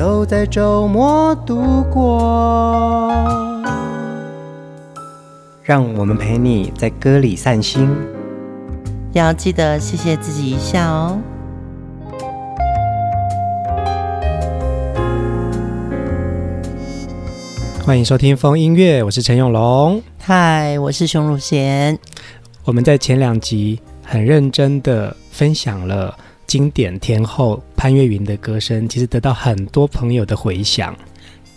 都在周末度过，让我们陪你在歌里散心，要记得谢谢自己一下哦。欢迎收听风音乐，我是陈永龙。嗨，我是熊汝贤。我们在前两集很认真的分享了。经典天后潘越云的歌声，其实得到很多朋友的回响。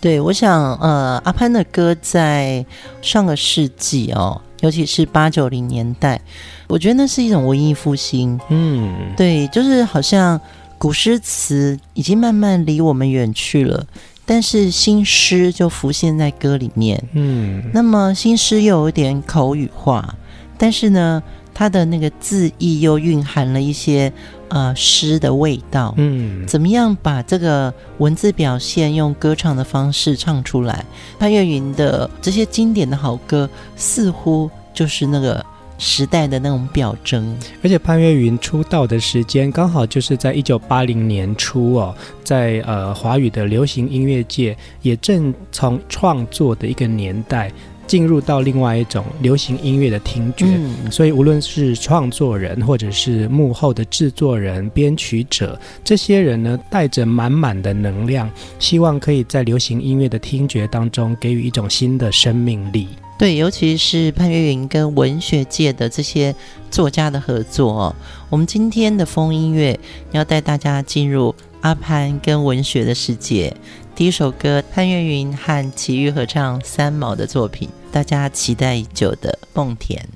对，我想，呃，阿潘的歌在上个世纪哦，尤其是八九零年代，我觉得那是一种文艺复兴。嗯，对，就是好像古诗词已经慢慢离我们远去了，但是新诗就浮现在歌里面。嗯，那么新诗又有点口语化，但是呢，它的那个字意又蕴含了一些。呃，诗的味道，嗯，怎么样把这个文字表现用歌唱的方式唱出来？潘越云的这些经典的好歌，似乎就是那个时代的那种表征。而且潘越云出道的时间刚好就是在一九八零年初哦，在呃华语的流行音乐界也正从创作的一个年代。进入到另外一种流行音乐的听觉，嗯、所以无论是创作人，或者是幕后的制作人、编曲者，这些人呢，带着满满的能量，希望可以在流行音乐的听觉当中给予一种新的生命力。对，尤其是潘越云跟文学界的这些作家的合作哦。我们今天的风音乐要带大家进入阿潘跟文学的世界。第一首歌，潘越云和齐豫合唱三毛的作品，大家期待已久的《梦田》。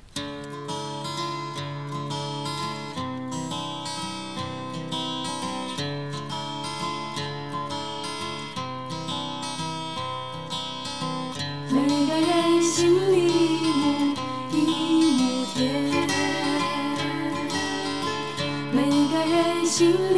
每个人心里一亩一亩田，每个人心里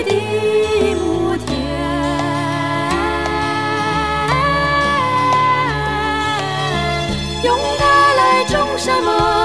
什么？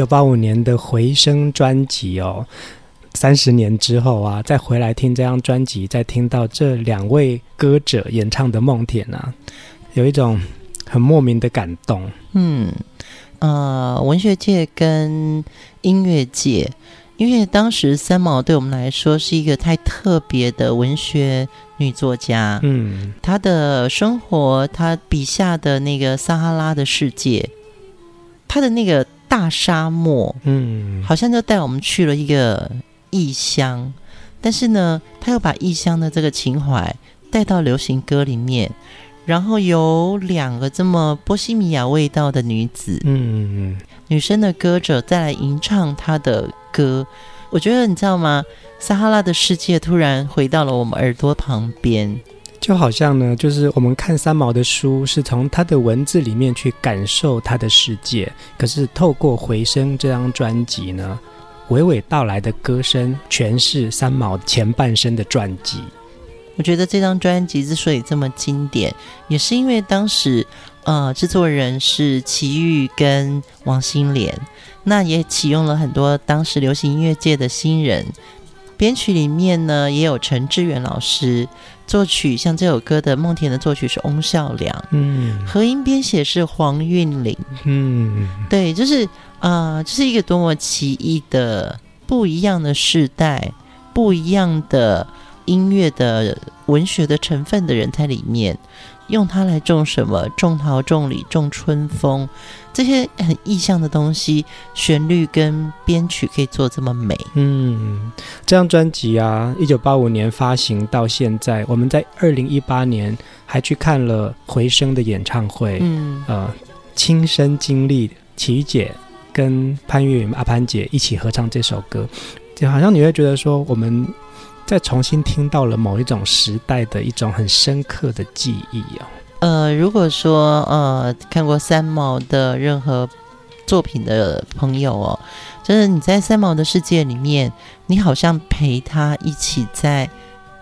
九八五年的《回声》专辑哦，三十年之后啊，再回来听这张专辑，再听到这两位歌者演唱的《梦田》啊，有一种很莫名的感动。嗯，呃，文学界跟音乐界，因为当时三毛对我们来说是一个太特别的文学女作家。嗯，她的生活，她笔下的那个撒哈拉的世界，她的那个。大沙漠，嗯，好像就带我们去了一个异乡，但是呢，他又把异乡的这个情怀带到流行歌里面，然后有两个这么波西米亚味道的女子，嗯，女生的歌者再来吟唱她的歌，我觉得你知道吗？撒哈拉的世界突然回到了我们耳朵旁边。就好像呢，就是我们看三毛的书，是从他的文字里面去感受他的世界。可是透过《回声》这张专辑呢，娓娓道来的歌声，全是三毛前半生的传记。我觉得这张专辑之所以这么经典，也是因为当时呃制作人是齐豫跟王心莲，那也启用了很多当时流行音乐界的新人。编曲里面呢，也有陈志远老师。作曲像这首歌的《梦田》的作曲是翁孝良，嗯，和音编写是黄韵玲，嗯，对，就是啊、呃，这、就是一个多么奇异的不一样的世代，不一样的音乐的文学的成分的人在里面。用它来种什么？种桃、种李、种春风，这些很意象的东西，旋律跟编曲可以做这么美。嗯，这张专辑啊，一九八五年发行到现在，我们在二零一八年还去看了回声的演唱会。嗯，呃，亲身经历琪姐跟潘越云阿潘姐一起合唱这首歌，就好像你会觉得说我们。再重新听到了某一种时代的一种很深刻的记忆哦。呃，如果说呃看过三毛的任何作品的朋友哦，就是你在三毛的世界里面，你好像陪他一起在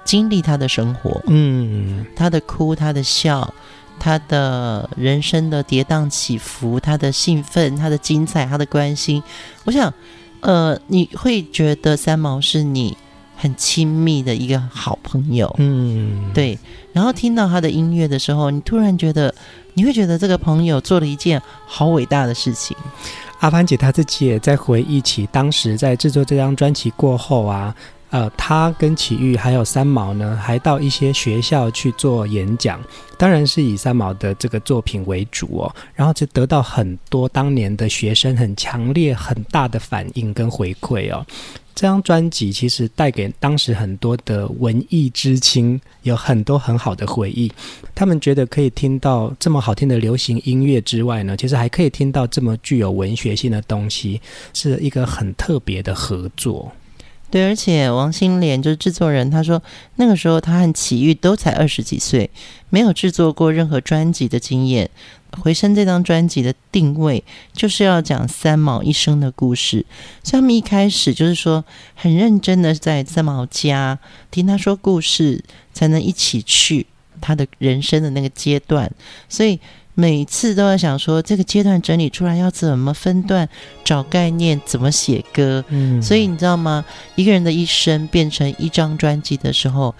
经历他的生活，嗯，他的哭，他的笑，他的人生的跌宕起伏，他的兴奋，他的精彩，他的关心。我想，呃，你会觉得三毛是你。很亲密的一个好朋友，嗯，对。然后听到他的音乐的时候，你突然觉得，你会觉得这个朋友做了一件好伟大的事情。阿潘姐她自己也在回忆起当时在制作这张专辑过后啊，呃，她跟启玉还有三毛呢，还到一些学校去做演讲，当然是以三毛的这个作品为主哦，然后就得到很多当年的学生很强烈、很大的反应跟回馈哦。这张专辑其实带给当时很多的文艺知青有很多很好的回忆，他们觉得可以听到这么好听的流行音乐之外呢，其实还可以听到这么具有文学性的东西，是一个很特别的合作。对，而且王心莲就是制作人，他说那个时候他和齐豫都才二十几岁，没有制作过任何专辑的经验。回声这张专辑的定位就是要讲三毛一生的故事，所以他们一开始就是说很认真的在三毛家听他说故事，才能一起去他的人生的那个阶段。所以每次都在想说这个阶段整理出来要怎么分段找概念，怎么写歌。嗯，所以你知道吗？一个人的一生变成一张专辑的时候。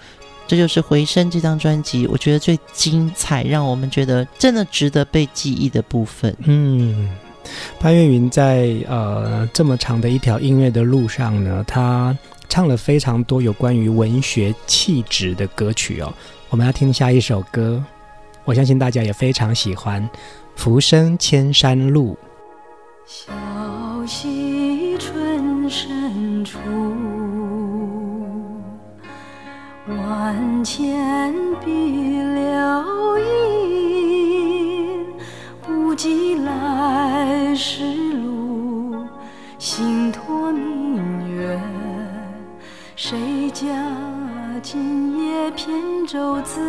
这就是《回声》这张专辑，我觉得最精彩，让我们觉得真的值得被记忆的部分。嗯，潘越云在呃这么长的一条音乐的路上呢，他唱了非常多有关于文学气质的歌曲哦。我们要听下一首歌，我相信大家也非常喜欢《浮生千山路》。小溪春深处。万千碧流萤，不及来时路，心托明月。谁家今夜扁舟子，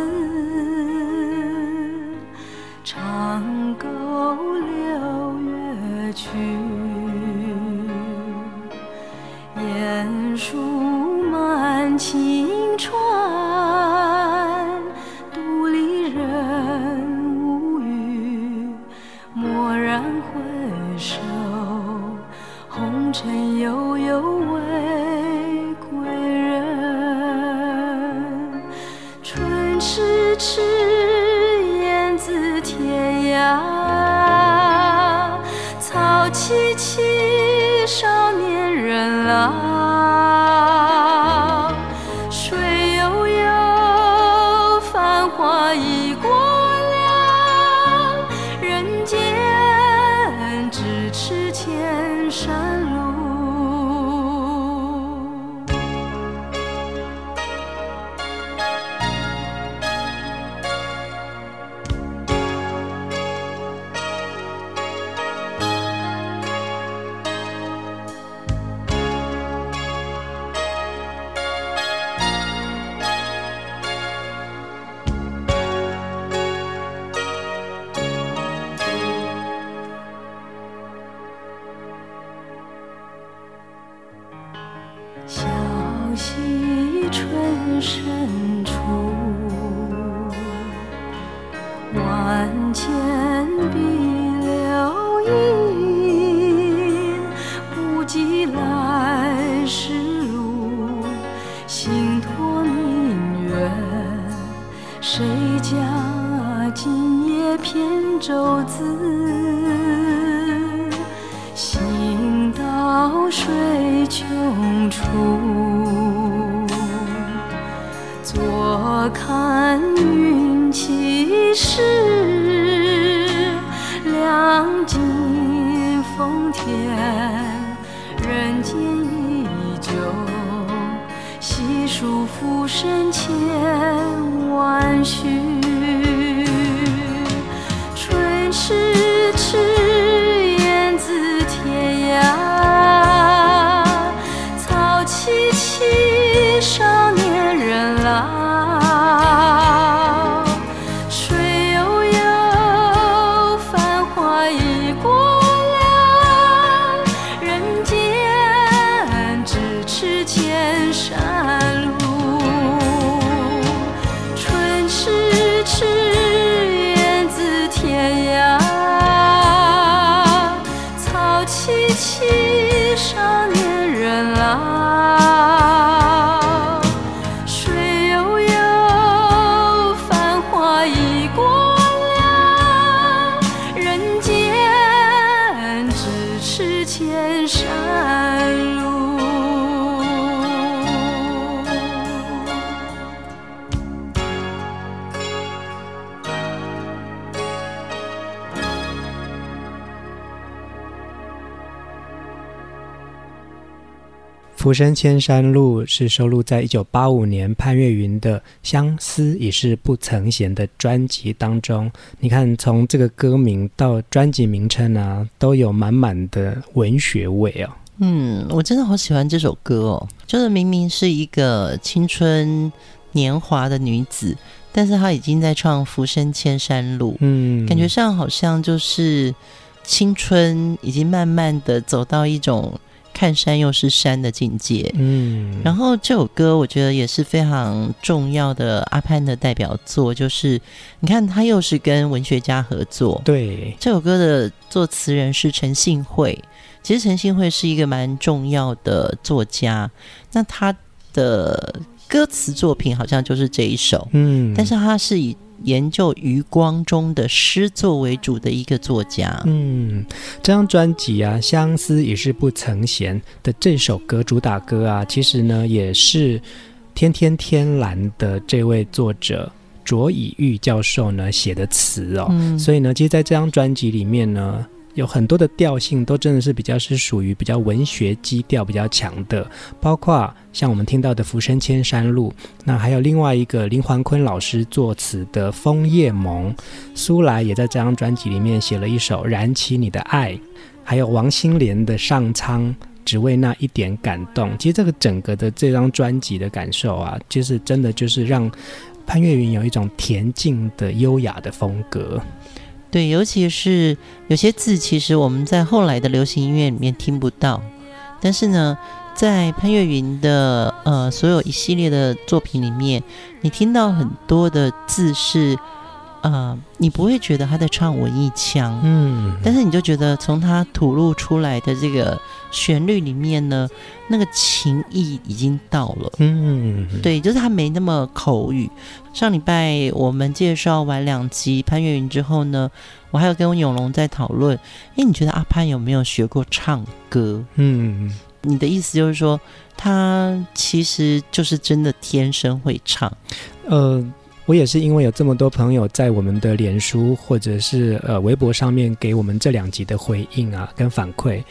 长沟流月去，烟树满青。浮生千山路》是收录在一九八五年潘越云的《相思已是不曾闲》的专辑当中。你看，从这个歌名到专辑名称啊，都有满满的文学味哦。嗯，我真的好喜欢这首歌哦。就是明明是一个青春年华的女子，但是她已经在唱《浮生千山路》。嗯，感觉上好像就是青春已经慢慢的走到一种。看山又是山的境界，嗯，然后这首歌我觉得也是非常重要的阿潘的代表作，就是你看他又是跟文学家合作，对，这首歌的作词人是陈信惠，其实陈信惠是一个蛮重要的作家，那他的歌词作品好像就是这一首，嗯，但是他是以。研究余光中的诗作为主的一个作家。嗯，这张专辑啊，《相思已是不曾闲》的这首歌主打歌啊，其实呢也是《天天天蓝》的这位作者卓以玉教授呢写的词哦。嗯，所以呢，其实在这张专辑里面呢。有很多的调性都真的是比较是属于比较文学基调比较强的，包括像我们听到的《浮生千山路》，那还有另外一个林桓坤老师作词的《枫叶梦》，苏来也在这张专辑里面写了一首《燃起你的爱》，还有王心莲的《上苍只为那一点感动》。其实这个整个的这张专辑的感受啊，就是真的就是让潘越云有一种恬静的优雅的风格。对，尤其是有些字，其实我们在后来的流行音乐里面听不到，但是呢，在潘越云的呃所有一系列的作品里面，你听到很多的字是呃，你不会觉得他在唱文艺腔，嗯，但是你就觉得从他吐露出来的这个旋律里面呢，那个情意已经到了，嗯，对，就是他没那么口语。上礼拜我们介绍完两集潘越云之后呢，我还有跟永龙在讨论，哎，你觉得阿潘有没有学过唱歌？嗯，你的意思就是说，他其实就是真的天生会唱，呃。我也是因为有这么多朋友在我们的脸书或者是呃微博上面给我们这两集的回应啊跟反馈，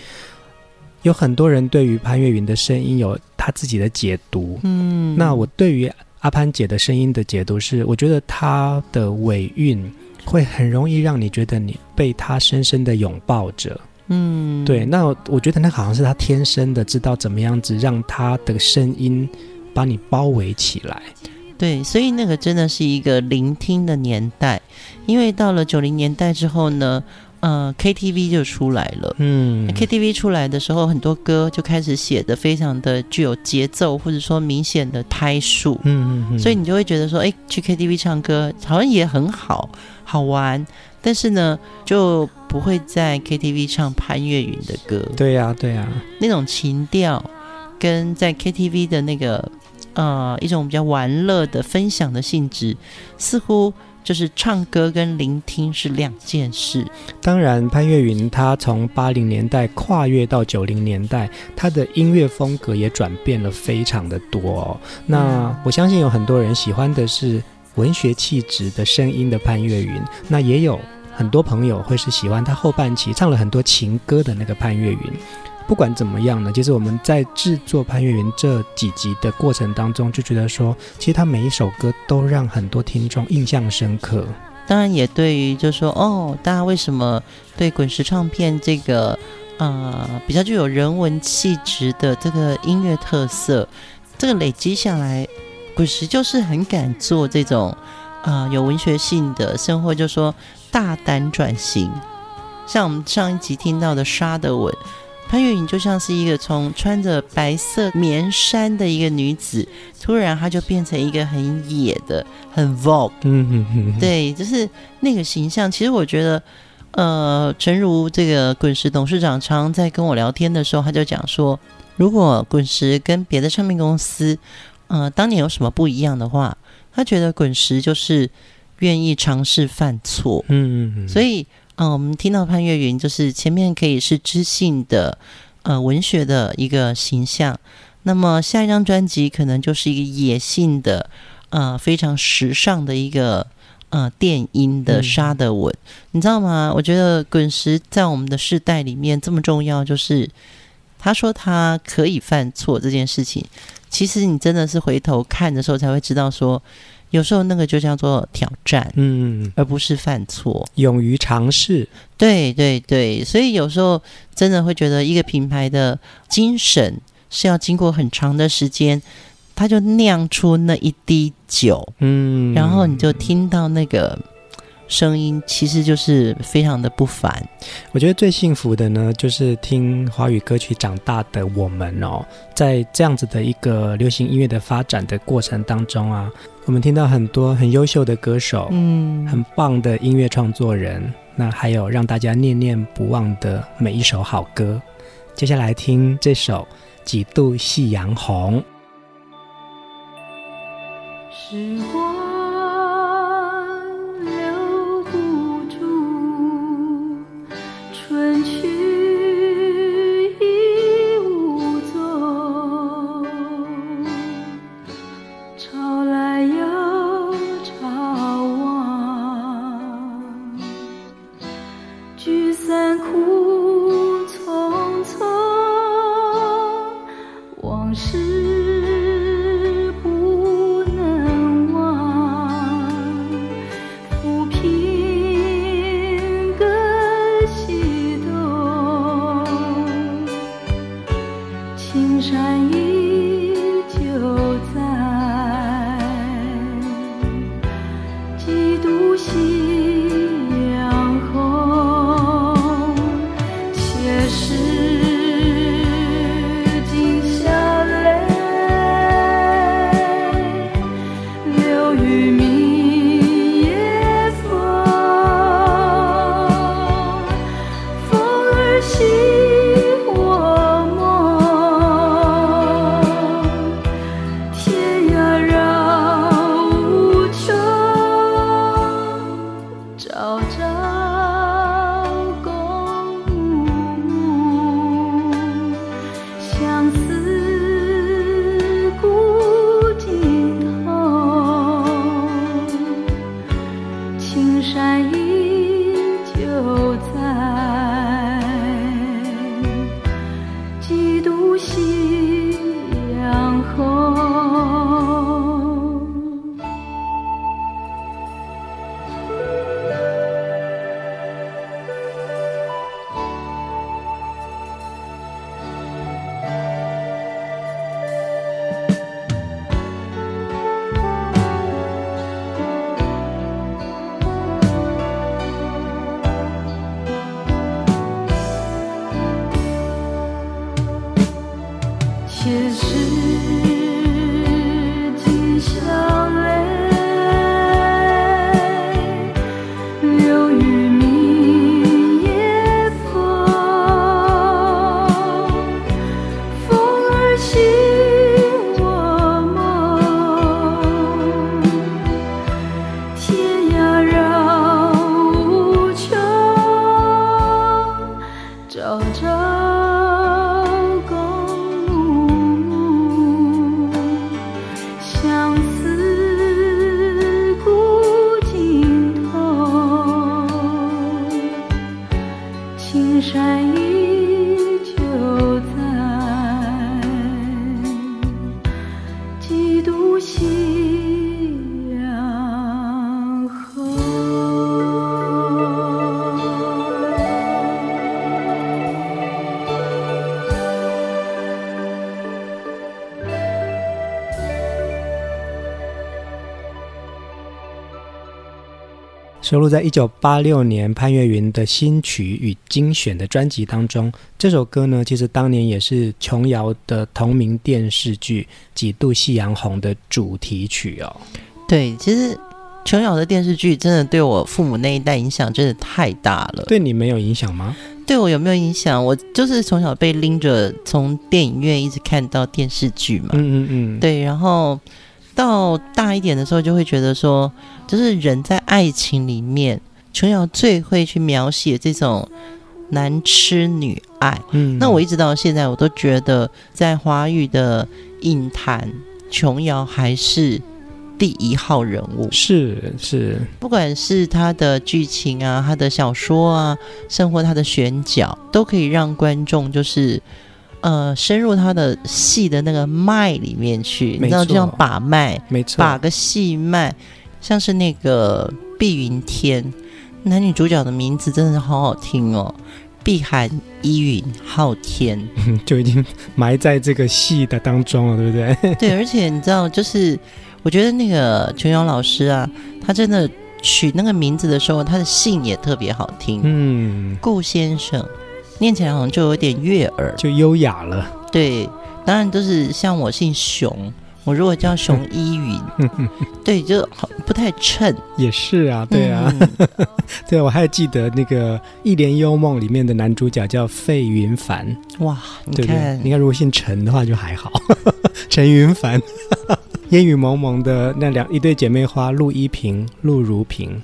有很多人对于潘越云的声音有他自己的解读。嗯，那我对于阿潘姐的声音的解读是，我觉得她的尾韵会很容易让你觉得你被她深深的拥抱着。嗯，对，那我觉得那好像是她天生的，知道怎么样子让她的声音把你包围起来。对，所以那个真的是一个聆听的年代，因为到了九零年代之后呢，呃，KTV 就出来了。嗯，KTV 出来的时候，很多歌就开始写的非常的具有节奏，或者说明显的拍数。嗯嗯嗯。所以你就会觉得说，哎，去 KTV 唱歌好像也很好，好玩，但是呢，就不会在 KTV 唱潘越云的歌。对呀，对呀，那种情调跟在 KTV 的那个。呃，一种比较玩乐的分享的性质，似乎就是唱歌跟聆听是两件事。当然，潘越云他从八零年代跨越到九零年代，他的音乐风格也转变了非常的多哦。那我相信有很多人喜欢的是文学气质的声音的潘越云，那也有很多朋友会是喜欢他后半期唱了很多情歌的那个潘越云。不管怎么样呢，其实我们在制作潘越云这几集的过程当中，就觉得说，其实他每一首歌都让很多听众印象深刻。当然，也对于就说，哦，大家为什么对滚石唱片这个呃比较具有人文气质的这个音乐特色，这个累积下来，滚石就是很敢做这种呃有文学性的生活，就说大胆转型。像我们上一集听到的《沙的吻》。潘越云就像是一个从穿着白色棉衫的一个女子，突然她就变成一个很野的、很 Vogue，嗯嗯嗯，对，就是那个形象。其实我觉得，呃，诚如这个滚石董事长常在跟我聊天的时候，他就讲说，如果滚石跟别的唱片公司，呃，当年有什么不一样的话，他觉得滚石就是愿意尝试犯错，嗯嗯嗯，所以。嗯，我们听到潘越云，就是前面可以是知性的，呃，文学的一个形象。那么下一张专辑可能就是一个野性的，呃，非常时尚的一个，呃，电音的沙的吻，嗯、你知道吗？我觉得滚石在我们的世代里面这么重要，就是他说他可以犯错这件事情，其实你真的是回头看的时候才会知道说。有时候那个就叫做挑战，嗯，而不是犯错，勇于尝试。对对对，所以有时候真的会觉得一个品牌的精神是要经过很长的时间，它就酿出那一滴酒，嗯，然后你就听到那个。声音其实就是非常的不凡。我觉得最幸福的呢，就是听华语歌曲长大的我们哦，在这样子的一个流行音乐的发展的过程当中啊，我们听到很多很优秀的歌手，嗯，很棒的音乐创作人，那还有让大家念念不忘的每一首好歌。接下来听这首《几度夕阳红》。时光。收录在一九八六年潘越云的新曲与精选的专辑当中。这首歌呢，其实当年也是琼瑶的同名电视剧《几度夕阳红》的主题曲哦。对，其实琼瑶的电视剧真的对我父母那一代影响真的太大了。对你没有影响吗？对我有没有影响？我就是从小被拎着从电影院一直看到电视剧嘛。嗯嗯嗯。对，然后。到大一点的时候，就会觉得说，就是人在爱情里面，琼瑶最会去描写这种男痴女爱。嗯，那我一直到现在，我都觉得在华语的影坛，琼瑶还是第一号人物。是是，不管是他的剧情啊，他的小说啊，甚或他的选角，都可以让观众就是。呃，深入他的戏的那个脉里面去，你知道，就像把脉，没错，把个戏脉，像是那个碧云天，男女主角的名字真的是好好听哦，碧海、依云、昊天，就已经埋在这个戏的当中了，对不对？对，而且你知道，就是我觉得那个琼瑶老师啊，他真的取那个名字的时候，他的姓也特别好听，嗯，顾先生。念起来好像就有点悦耳，就优雅了。对，当然都是像我姓熊，我如果叫熊依云，对，就好不太称。也是啊，对啊，嗯、对，我还记得那个《一帘幽梦》里面的男主角叫费云凡。哇，你看，对对，你看，如果姓陈的话就还好，陈云凡。烟雨蒙蒙的那两一对姐妹花，陆依萍、陆如萍。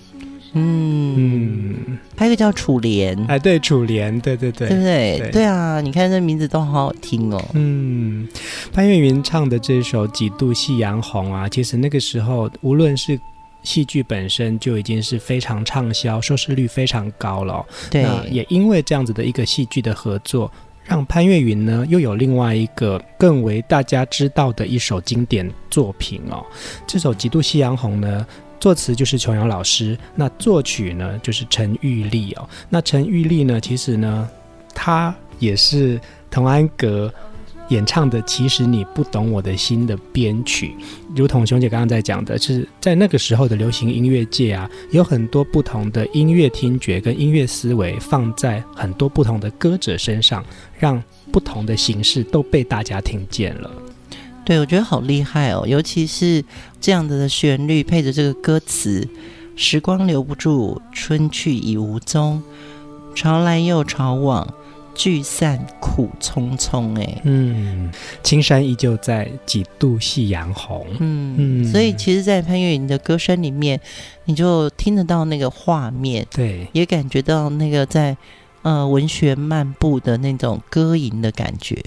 嗯嗯，还有一个叫楚莲，哎，对，楚莲，对对对，对不对？对，对啊，你看这名字都好好听哦。嗯，潘越云唱的这首《几度夕阳红》啊，其实那个时候无论是戏剧本身就已经是非常畅销，收视率非常高了。对，那也因为这样子的一个戏剧的合作，让潘越云呢又有另外一个更为大家知道的一首经典作品哦。这首《几度夕阳红》呢。作词就是琼瑶老师，那作曲呢就是陈玉丽哦。那陈玉丽呢，其实呢，她也是童安格演唱的《其实你不懂我的心》的编曲。如同熊姐刚刚在讲的，是在那个时候的流行音乐界啊，有很多不同的音乐听觉跟音乐思维放在很多不同的歌者身上，让不同的形式都被大家听见了。对，我觉得好厉害哦，尤其是这样子的旋律配着这个歌词：“时光留不住，春去已无踪，潮来又潮往，聚散苦匆匆。”哎，嗯，青山依旧在，几度夕阳红。嗯嗯，所以其实，在潘越云的歌声里面，你就听得到那个画面，对，也感觉到那个在呃文学漫步的那种歌吟的感觉。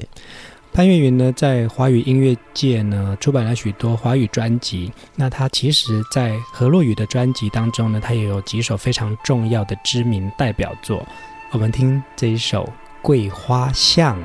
潘越云呢，在华语音乐界呢出版了许多华语专辑。那他其实，在何洛雨的专辑当中呢，他也有几首非常重要的知名代表作。我们听这一首《桂花巷》。《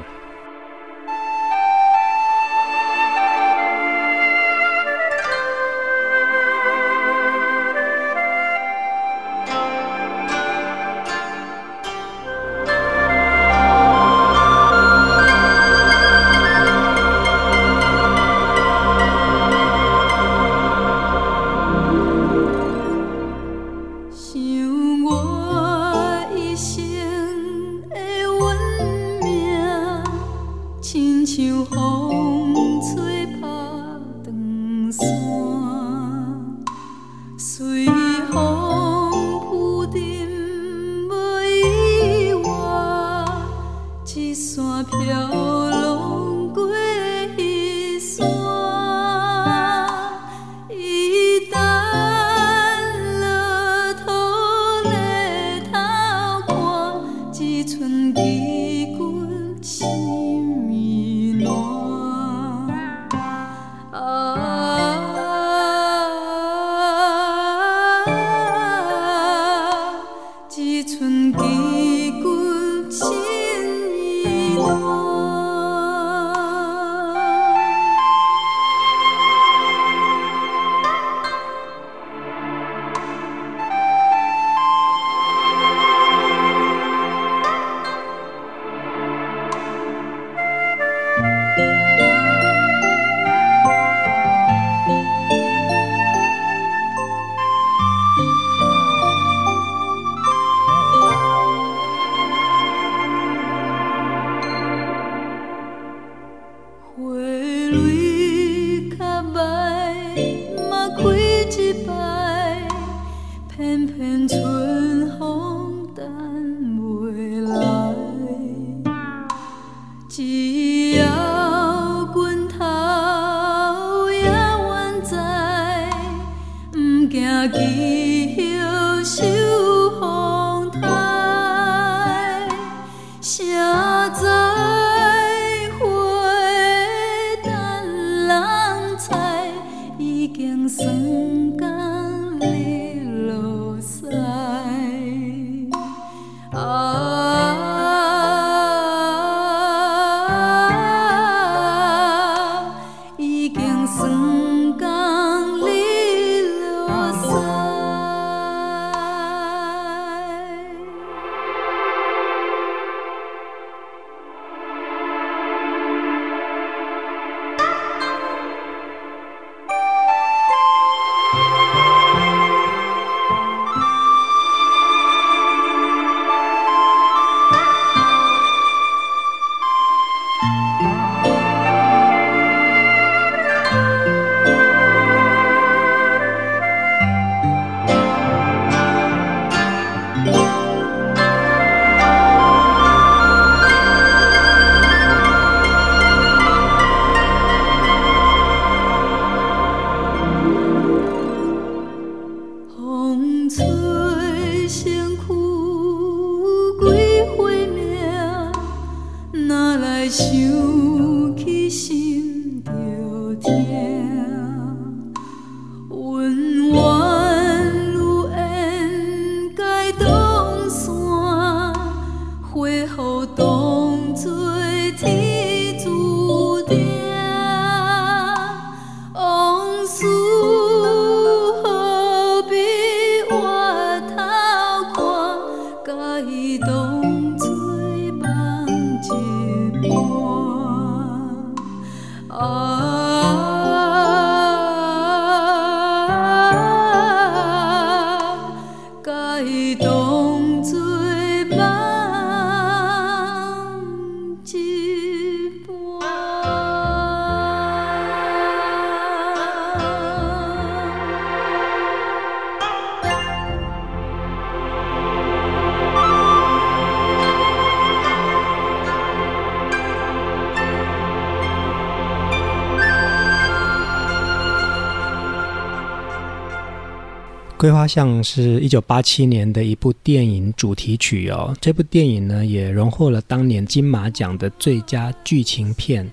桂花巷》是一九八七年的一部电影主题曲哦。这部电影呢，也荣获了当年金马奖的最佳剧情片。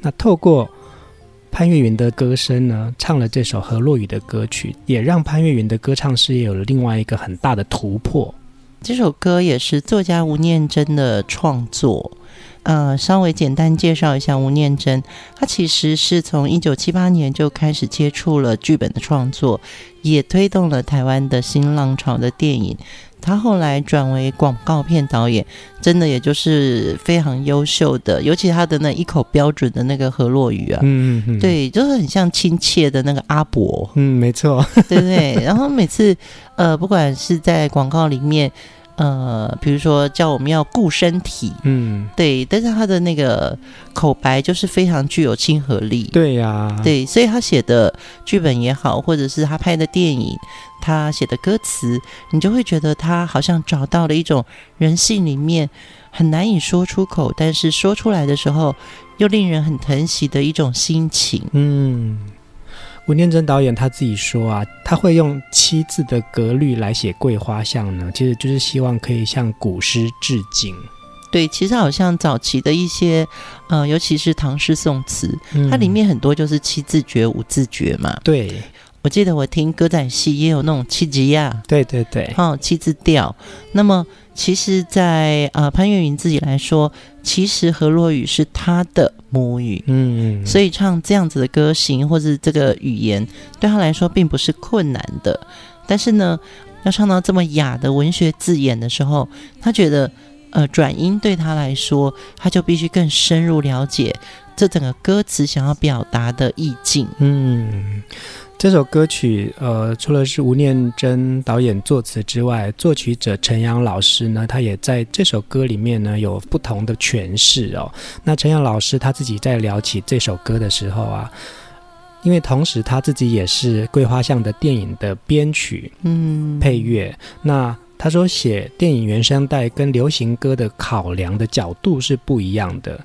那透过潘越云的歌声呢，唱了这首河洛语的歌曲，也让潘越云的歌唱事业有了另外一个很大的突破。这首歌也是作家吴念真的创作。呃，稍微简单介绍一下吴念真，他其实是从一九七八年就开始接触了剧本的创作，也推动了台湾的新浪潮的电影。他后来转为广告片导演，真的也就是非常优秀的，尤其他的那一口标准的那个河洛语啊，嗯，嗯，嗯，对，就是很像亲切的那个阿伯，嗯，没错，对不对？然后每次呃，不管是在广告里面。呃，比如说叫我们要顾身体，嗯，对，但是他的那个口白就是非常具有亲和力，对呀、啊，对，所以他写的剧本也好，或者是他拍的电影，他写的歌词，你就会觉得他好像找到了一种人性里面很难以说出口，但是说出来的时候又令人很疼惜的一种心情，嗯。吴念真导演他自己说啊，他会用七字的格律来写《桂花巷》呢，其实就是希望可以向古诗致敬。对，其实好像早期的一些，呃，尤其是唐诗宋词，嗯、它里面很多就是七字诀、五字诀嘛。对，我记得我听歌仔戏也有那种七级呀。对对对，哦，七字调。那么。其实在，在呃潘越云自己来说，其实河洛语是他的母语，嗯，所以唱这样子的歌型或者这个语言对他来说并不是困难的。但是呢，要唱到这么雅的文学字眼的时候，他觉得呃转音对他来说，他就必须更深入了解这整个歌词想要表达的意境，嗯。这首歌曲，呃，除了是吴念真导演作词之外，作曲者陈阳老师呢，他也在这首歌里面呢有不同的诠释哦。那陈阳老师他自己在聊起这首歌的时候啊，因为同时他自己也是《桂花巷》的电影的编曲、嗯，配乐。那他说写电影原声带跟流行歌的考量的角度是不一样的。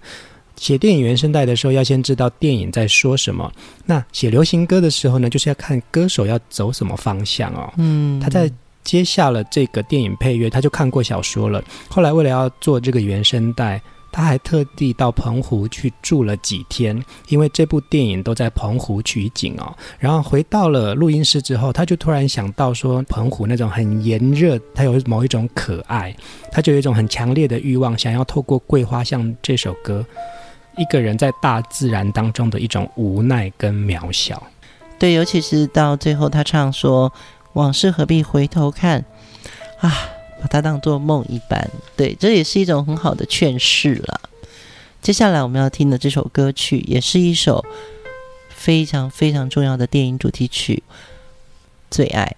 写电影原声带的时候，要先知道电影在说什么。那写流行歌的时候呢，就是要看歌手要走什么方向哦。嗯，他在接下了这个电影配乐，他就看过小说了。后来为了要做这个原声带，他还特地到澎湖去住了几天，因为这部电影都在澎湖取景哦。然后回到了录音室之后，他就突然想到说，澎湖那种很炎热，他有某一种可爱，他就有一种很强烈的欲望，想要透过《桂花巷》这首歌。一个人在大自然当中的一种无奈跟渺小，对，尤其是到最后，他唱说“往事何必回头看”，啊，把它当作梦一般，对，这也是一种很好的劝世了。接下来我们要听的这首歌曲，也是一首非常非常重要的电影主题曲，《最爱》。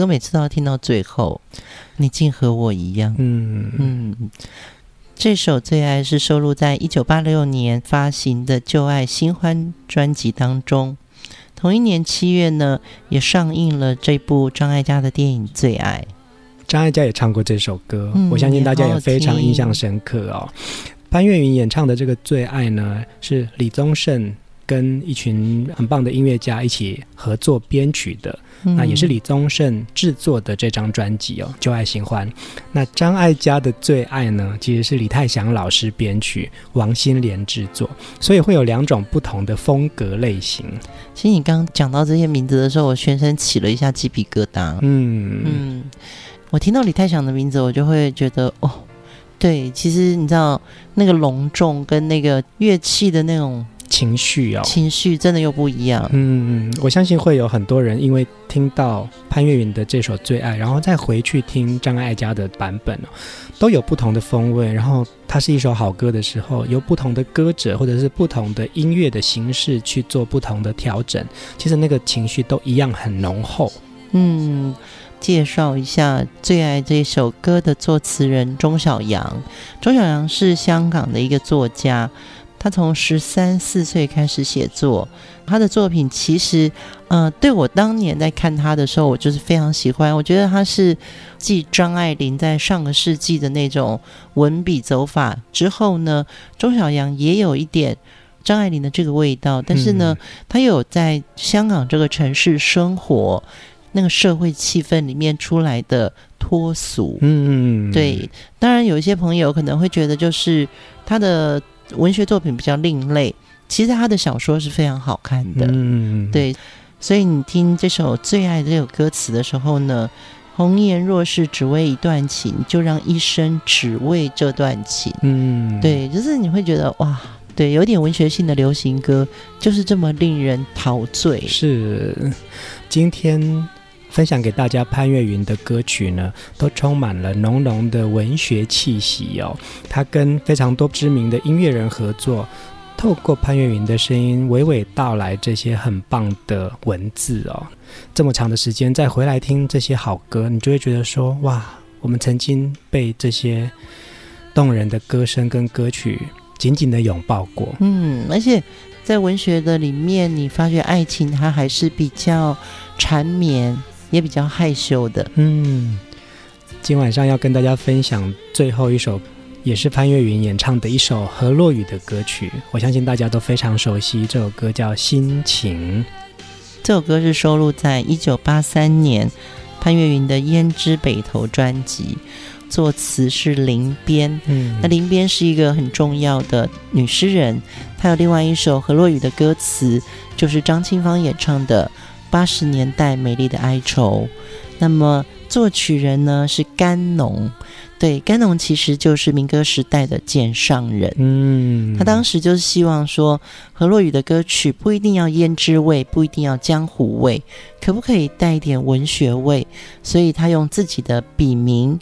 歌每次都要听到最后，你竟和我一样。嗯嗯，这首《最爱》是收录在一九八六年发行的《旧爱新欢》专辑当中。同一年七月呢，也上映了这部张艾嘉的电影《最爱》。张艾嘉也唱过这首歌，嗯、我相信大家也非常印象深刻哦。潘越云演唱的这个《最爱》呢，是李宗盛跟一群很棒的音乐家一起合作编曲的。嗯、那也是李宗盛制作的这张专辑哦，《旧爱新欢》。那张艾嘉的《最爱》呢，其实是李泰祥老师编曲，王心莲制作，所以会有两种不同的风格类型。其实你刚刚讲到这些名字的时候，我全身起了一下鸡皮疙瘩。嗯嗯，我听到李泰祥的名字，我就会觉得哦，对，其实你知道那个隆重跟那个乐器的那种。情绪哦，情绪真的又不一样。嗯，我相信会有很多人因为听到潘越云的这首《最爱》，然后再回去听张艾嘉的版本哦，都有不同的风味。然后它是一首好歌的时候，由不同的歌者或者是不同的音乐的形式去做不同的调整，其实那个情绪都一样很浓厚。嗯，介绍一下《最爱》这首歌的作词人钟晓阳。钟晓阳是香港的一个作家。他从十三四岁开始写作，他的作品其实，呃，对我当年在看他的时候，我就是非常喜欢。我觉得他是继张爱玲在上个世纪的那种文笔走法之后呢，钟晓阳也有一点张爱玲的这个味道，但是呢，他又有在香港这个城市生活，那个社会气氛里面出来的脱俗。嗯，对。当然，有一些朋友可能会觉得，就是他的。文学作品比较另类，其实他的小说是非常好看的。嗯，对，所以你听这首《最爱》这首歌词的时候呢，红颜若是只为一段情，就让一生只为这段情。嗯，对，就是你会觉得哇，对，有点文学性的流行歌，就是这么令人陶醉。是，今天。分享给大家潘越云的歌曲呢，都充满了浓浓的文学气息哦。他跟非常多知名的音乐人合作，透过潘越云的声音娓娓道来这些很棒的文字哦。这么长的时间再回来听这些好歌，你就会觉得说哇，我们曾经被这些动人的歌声跟歌曲紧紧的拥抱过。嗯，而且在文学的里面，你发觉爱情它还是比较缠绵。也比较害羞的，嗯，今晚上要跟大家分享最后一首，也是潘越云演唱的一首何洛雨的歌曲，我相信大家都非常熟悉，这首歌叫《心情》。这首歌是收录在一九八三年潘越云的《胭脂北投》专辑，作词是林边，嗯，那林边是一个很重要的女诗人，她有另外一首何洛雨的歌词，就是张清芳演唱的。八十年代美丽的哀愁，那么作曲人呢是甘农，对，甘农其实就是民歌时代的剑上人，嗯，他当时就是希望说，何洛雨的歌曲不一定要胭脂味，不一定要江湖味，可不可以带一点文学味？所以他用自己的笔名。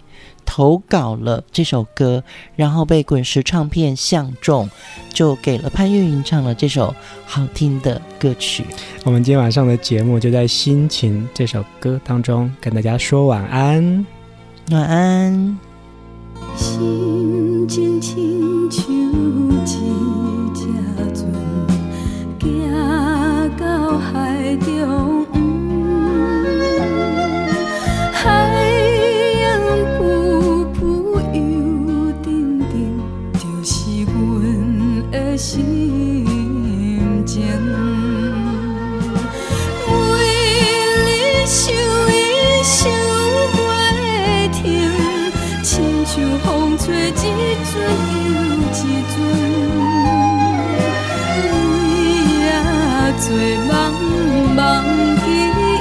投稿了这首歌，然后被滚石唱片相中，就给了潘越云唱了这首好听的歌曲。我们今天晚上的节目就在《心情》这首歌当中跟大家说晚安，晚安。心情亲像一只船，行到海停，亲像风吹一阵又一阵，为许多梦，梦记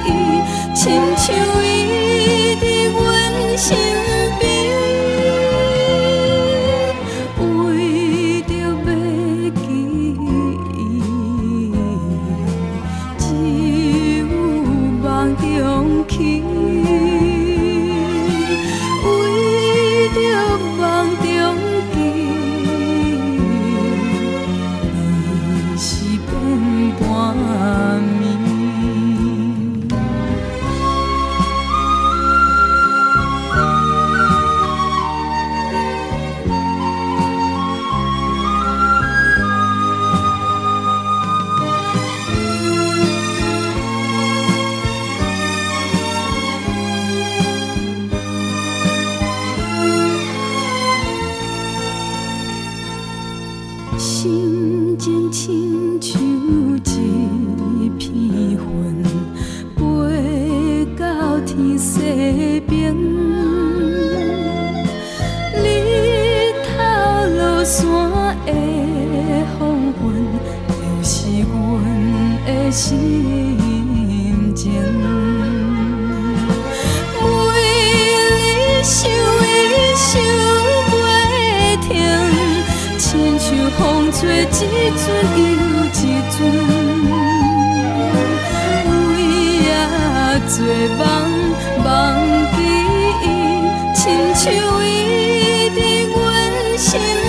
忆，亲像伊伫阮心。情。为你想伊想袂停，亲像风吹一阵又一阵，为也做梦梦记忆，亲像伊伫阮身。